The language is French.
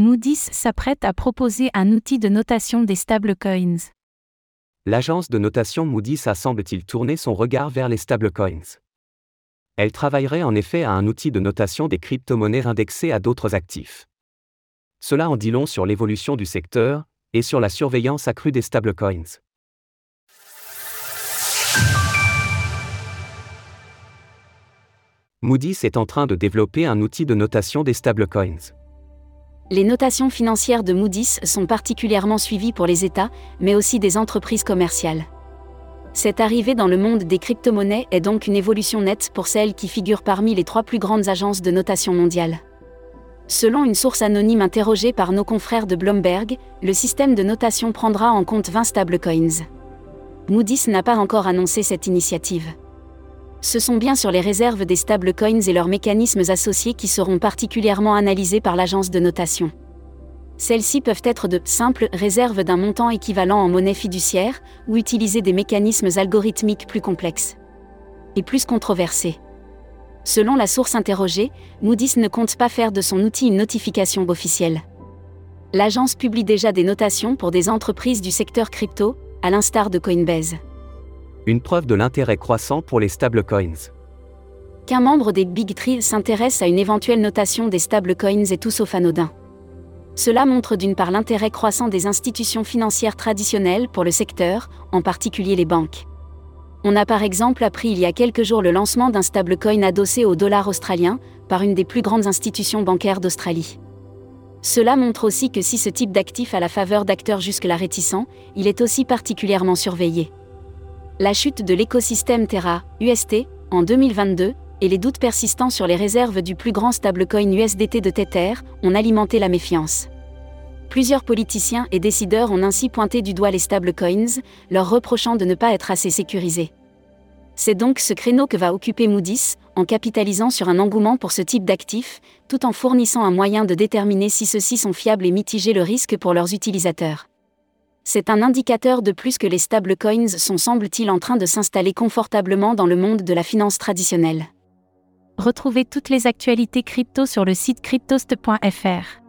Moody's s'apprête à proposer un outil de notation des stablecoins. L'agence de notation Moody's a semble-t-il tourné son regard vers les stablecoins. Elle travaillerait en effet à un outil de notation des crypto-monnaies indexées à d'autres actifs. Cela en dit long sur l'évolution du secteur et sur la surveillance accrue des stablecoins. Moody's est en train de développer un outil de notation des stablecoins. Les notations financières de Moody's sont particulièrement suivies pour les États, mais aussi des entreprises commerciales. Cette arrivée dans le monde des crypto-monnaies est donc une évolution nette pour celles qui figurent parmi les trois plus grandes agences de notation mondiales. Selon une source anonyme interrogée par nos confrères de Bloomberg, le système de notation prendra en compte 20 stablecoins. Moody's n'a pas encore annoncé cette initiative. Ce sont bien sur les réserves des stablecoins et leurs mécanismes associés qui seront particulièrement analysés par l'agence de notation. Celles-ci peuvent être de simples réserves d'un montant équivalent en monnaie fiduciaire ou utiliser des mécanismes algorithmiques plus complexes et plus controversés. Selon la source interrogée, Moody's ne compte pas faire de son outil une notification officielle. L'agence publie déjà des notations pour des entreprises du secteur crypto, à l'instar de Coinbase une preuve de l'intérêt croissant pour les stablecoins. Qu'un membre des Big Three s'intéresse à une éventuelle notation des stablecoins est tout sauf anodin. Cela montre d'une part l'intérêt croissant des institutions financières traditionnelles pour le secteur, en particulier les banques. On a par exemple appris il y a quelques jours le lancement d'un stablecoin adossé au dollar australien par une des plus grandes institutions bancaires d'Australie. Cela montre aussi que si ce type d'actif a la faveur d'acteurs jusque-là réticents, il est aussi particulièrement surveillé la chute de l'écosystème Terra, UST, en 2022, et les doutes persistants sur les réserves du plus grand stablecoin USDT de Tether ont alimenté la méfiance. Plusieurs politiciens et décideurs ont ainsi pointé du doigt les stablecoins, leur reprochant de ne pas être assez sécurisés. C'est donc ce créneau que va occuper Moody's, en capitalisant sur un engouement pour ce type d'actifs, tout en fournissant un moyen de déterminer si ceux-ci sont fiables et mitiger le risque pour leurs utilisateurs. C'est un indicateur de plus que les stablecoins sont semble-t-il en train de s'installer confortablement dans le monde de la finance traditionnelle. Retrouvez toutes les actualités crypto sur le site cryptost.fr.